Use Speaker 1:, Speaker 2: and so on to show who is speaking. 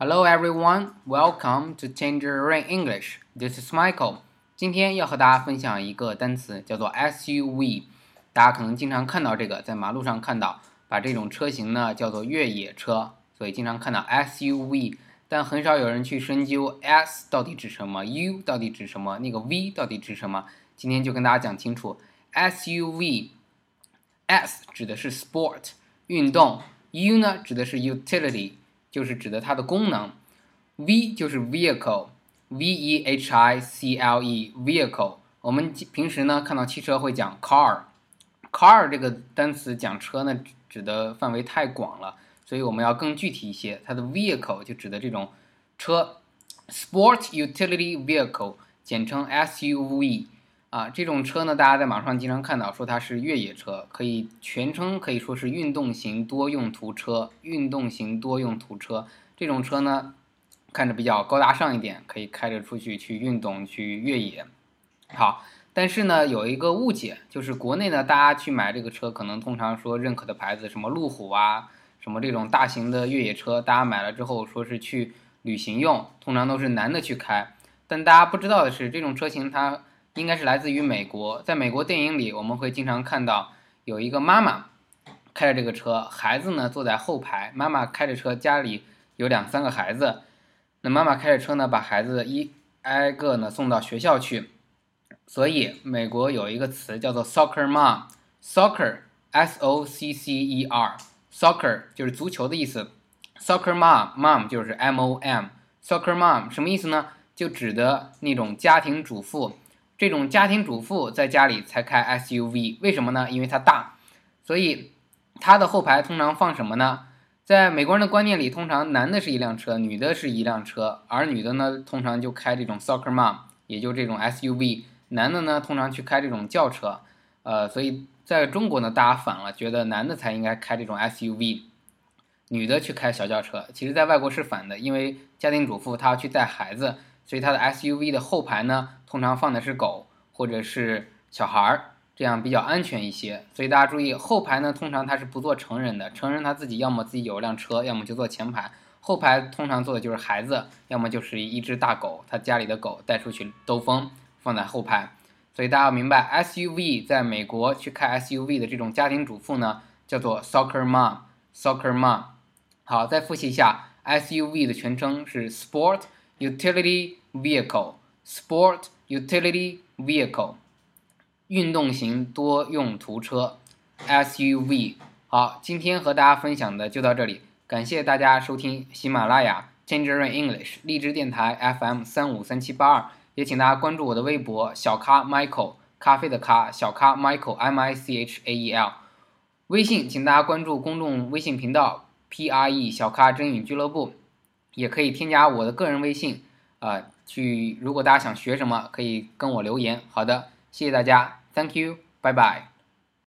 Speaker 1: Hello everyone, welcome to Tangerine English. This is Michael. 今天要和大家分享一个单词，叫做 SUV。大家可能经常看到这个，在马路上看到，把这种车型呢叫做越野车，所以经常看到 SUV，但很少有人去深究 S 到底指什么，U 到底指什么，那个 V 到底指什么。今天就跟大家讲清楚，SUV，S 指的是 sport 运动，U 呢指的是 utility。就是指的它的功能，V 就是 vehicle，V E H I C L E vehicle。我们平时呢看到汽车会讲 car，car 这个单词讲车呢指的范围太广了，所以我们要更具体一些。它的 vehicle 就指的这种车，sport utility vehicle，简称 SUV。啊，这种车呢，大家在网上经常看到，说它是越野车，可以全称可以说是运动型多用途车。运动型多用途车这种车呢，看着比较高大上一点，可以开着出去去运动去越野。好，但是呢，有一个误解，就是国内呢，大家去买这个车，可能通常说认可的牌子，什么路虎啊，什么这种大型的越野车，大家买了之后说是去旅行用，通常都是男的去开。但大家不知道的是，这种车型它。应该是来自于美国，在美国电影里，我们会经常看到有一个妈妈开着这个车，孩子呢坐在后排，妈妈开着车，家里有两三个孩子，那妈妈开着车呢，把孩子一挨个呢送到学校去，所以美国有一个词叫做 soccer mom，soccer，s o c c e r，soccer 就是足球的意思，soccer mom，mom 就是 m o m，soccer mom 什么意思呢？就指的那种家庭主妇。这种家庭主妇在家里才开 SUV，为什么呢？因为它大，所以它的后排通常放什么呢？在美国人的观念里，通常男的是一辆车，女的是一辆车，而女的呢，通常就开这种 soccer mom，也就这种 SUV。男的呢，通常去开这种轿车。呃，所以在中国呢，大家反了，觉得男的才应该开这种 SUV，女的去开小轿车。其实，在外国是反的，因为家庭主妇她要去带孩子。所以她的 SUV 的后排呢，通常放的是狗或者是小孩儿，这样比较安全一些。所以大家注意，后排呢通常它是不坐成人的，成人他自己要么自己有辆车，要么就坐前排。后排通常坐的就是孩子，要么就是一只大狗，他家里的狗带出去兜风，放在后排。所以大家要明白，SUV 在美国去开 SUV 的这种家庭主妇呢，叫做 soccer mom，soccer mom。好，再复习一下，SUV 的全称是 Sport。Utility vehicle, sport utility vehicle，运动型多用途车，SUV。好，今天和大家分享的就到这里，感谢大家收听喜马拉雅 Tangerine English 荔枝电台 FM 三五三七八二，也请大家关注我的微博小咖 Michael 咖啡的咖小咖 Michael M I C H A E L，微信请大家关注公众微信频道 P R E 小咖真语俱乐部。也可以添加我的个人微信，啊，去如果大家想学什么，可以跟我留言。好的，谢谢大家，Thank you，拜拜。